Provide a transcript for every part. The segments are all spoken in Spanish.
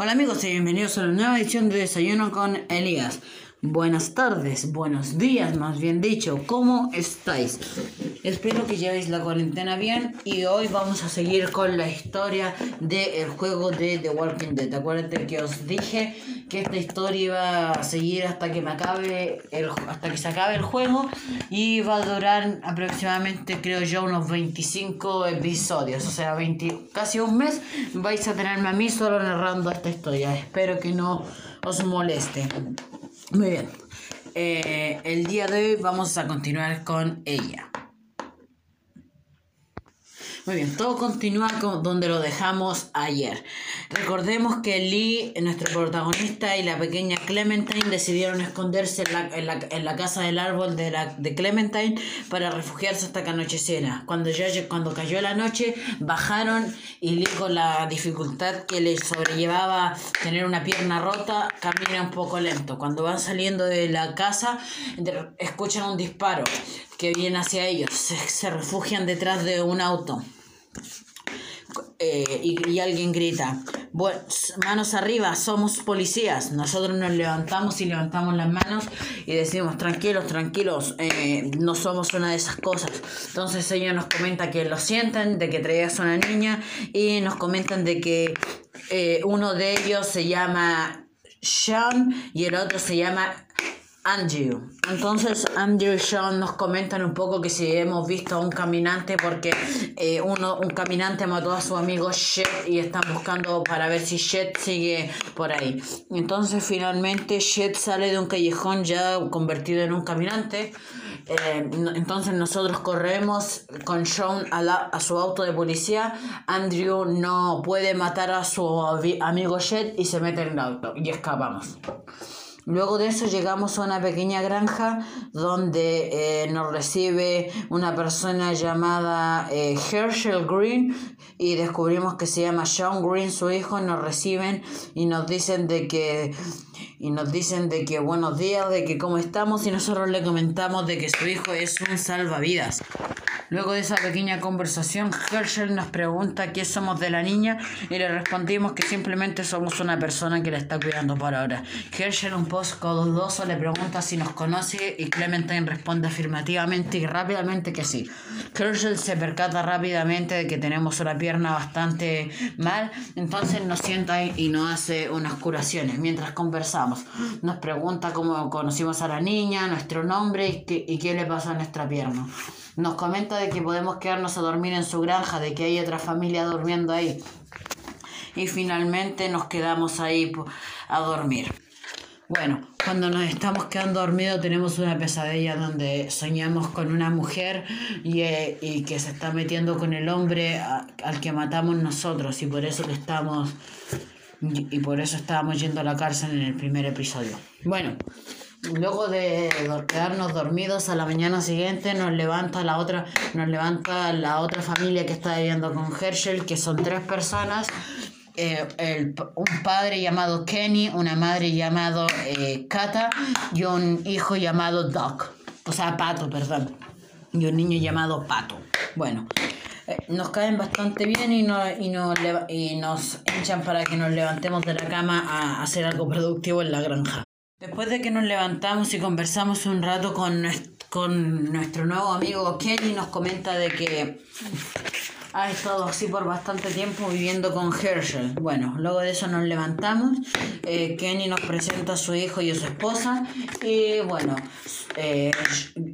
Hola amigos y bienvenidos a una nueva edición de Desayuno con Elías. Buenas tardes, buenos días más bien dicho, ¿cómo estáis? Espero que llevéis la cuarentena bien y hoy vamos a seguir con la historia del juego de The Walking Dead. Acuérdate que os dije que esta historia iba a seguir hasta que me acabe el, hasta que se acabe el juego y va a durar aproximadamente creo yo unos 25 episodios, o sea, 20, casi un mes vais a tenerme a mí solo narrando esta historia. Espero que no os moleste. Muy bien. Eh, el día de hoy vamos a continuar con ella. Muy bien, todo continúa con donde lo dejamos ayer. Recordemos que Lee, nuestro protagonista, y la pequeña Clementine decidieron esconderse en la, en la, en la casa del árbol de, la, de Clementine para refugiarse hasta que anocheciera. Cuando, ya, cuando cayó la noche, bajaron y Lee, con la dificultad que le sobrellevaba tener una pierna rota, camina un poco lento. Cuando van saliendo de la casa, escuchan un disparo que viene hacia ellos. Se, se refugian detrás de un auto. Eh, y, alguien grita, bueno, manos arriba, somos policías. Nosotros nos levantamos y levantamos las manos y decimos, tranquilos, tranquilos, eh, no somos una de esas cosas. Entonces ellos nos comentan que lo sienten, de que traías una niña y nos comentan de que eh, uno de ellos se llama Sean y el otro se llama Andrew. Entonces Andrew y Sean nos comentan un poco que si hemos visto a un caminante porque eh, uno, un caminante mató a su amigo Shed y están buscando para ver si Shed sigue por ahí. Entonces finalmente Shed sale de un callejón ya convertido en un caminante. Eh, entonces nosotros corremos con Sean a, la, a, su auto de policía. Andrew no puede matar a su amigo Shed y se mete en el auto y escapamos. Luego de eso llegamos a una pequeña granja donde eh, nos recibe una persona llamada eh, Herschel Green y descubrimos que se llama Sean Green, su hijo, nos reciben y nos dicen de que y nos dicen de que buenos días, de que cómo estamos y nosotros le comentamos de que su hijo es un salvavidas. Luego de esa pequeña conversación, Herschel nos pregunta qué somos de la niña y le respondimos que simplemente somos una persona que la está cuidando por ahora. Herschel, un poco dudoso, le pregunta si nos conoce y Clementine responde afirmativamente y rápidamente que sí. Herschel se percata rápidamente de que tenemos una pierna bastante mal, entonces nos sienta y nos hace unas curaciones mientras conversamos. Nos pregunta cómo conocimos a la niña, nuestro nombre y qué, y qué le pasa a nuestra pierna. Nos comenta de que podemos quedarnos a dormir en su granja, de que hay otra familia durmiendo ahí. Y finalmente nos quedamos ahí a dormir. Bueno, cuando nos estamos quedando dormidos tenemos una pesadilla donde soñamos con una mujer y, eh, y que se está metiendo con el hombre al que matamos nosotros y por eso le estamos y por eso estábamos yendo a la cárcel en el primer episodio. Bueno, luego de quedarnos dormidos a la mañana siguiente nos levanta la otra nos levanta la otra familia que está viviendo con Herschel que son tres personas. Eh, el, un padre llamado Kenny una madre llamado eh, Kata y un hijo llamado Doc. O sea Pato perdón. Y un niño llamado Pato. Bueno eh, nos caen bastante bien y, y, y nos hinchan para que nos levantemos de la cama a hacer algo productivo en la granja Después de que nos levantamos y conversamos un rato con, con nuestro nuevo amigo Kenny, nos comenta de que ha estado así por bastante tiempo viviendo con Herschel. Bueno, luego de eso nos levantamos, eh, Kenny nos presenta a su hijo y a su esposa y bueno, eh,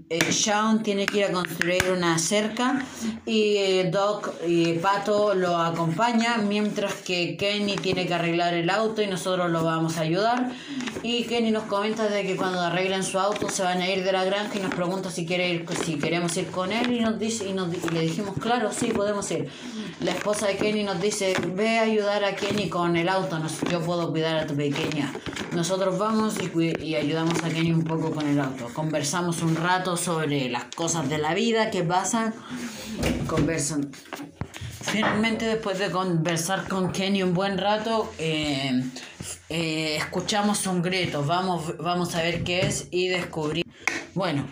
eh, Sean tiene que ir a construir una cerca y Doc y Pato lo acompaña mientras que Kenny tiene que arreglar el auto y nosotros lo vamos a ayudar y Kenny nos comenta de que cuando arreglen su auto se van a ir de la granja y nos pregunta si quiere ir si queremos ir con él y nos dice y, nos, y le dijimos claro sí podemos la esposa de Kenny nos dice ve a ayudar a Kenny con el auto yo puedo cuidar a tu pequeña nosotros vamos y, ayudamos a Kenny un poco con el auto conversamos un rato sobre las cosas de la vida que pasan conversan Finalmente, después de conversar con Kenny un buen rato, eh, eh, escuchamos un grito. Vamos, vamos a ver qué es y descubrir. Bueno,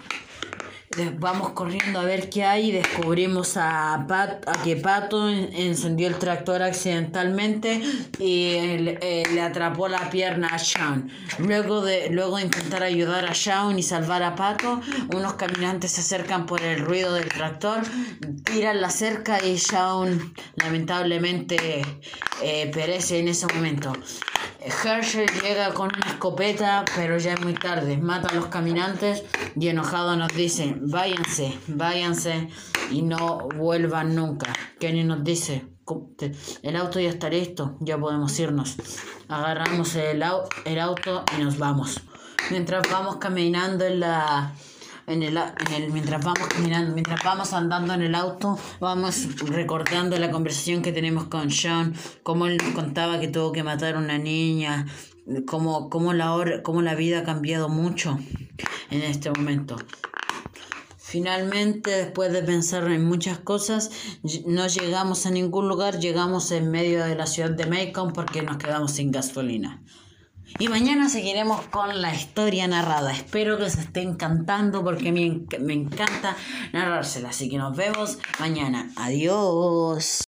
Vamos corriendo a ver qué hay y descubrimos a, Pat, a que Pato encendió el tractor accidentalmente y eh, le atrapó la pierna a Sean. Luego de, luego intentar ayudar a Sean y salvar a Pato, unos caminantes se acercan por el ruido del tractor, tiran la cerca y Sean lamentablemente eh, perece en ese momento. Herschel llega con una escopeta, pero ya es muy tarde. Mata a los caminantes y enojado nos dice, váyanse, váyanse y no vuelvan nunca. Kenny nos dice, el auto ya está listo, ya podemos irnos. Agarramos el, el auto y nos vamos. Mientras vamos caminando en la en el, en el, mientras vamos caminando, mientras vamos andando en el auto, vamos recordando la conversación que tenemos con Sean, cómo él nos contaba que tuvo que matar a una niña, cómo, cómo, la, cómo la vida ha cambiado mucho en este momento. Finalmente, después de pensar en muchas cosas, no llegamos a ningún lugar, llegamos en medio de la ciudad de Macon porque nos quedamos sin gasolina. Y mañana seguiremos con la historia narrada. Espero que se esté encantando porque me, me encanta narrársela. Así que nos vemos mañana. Adiós.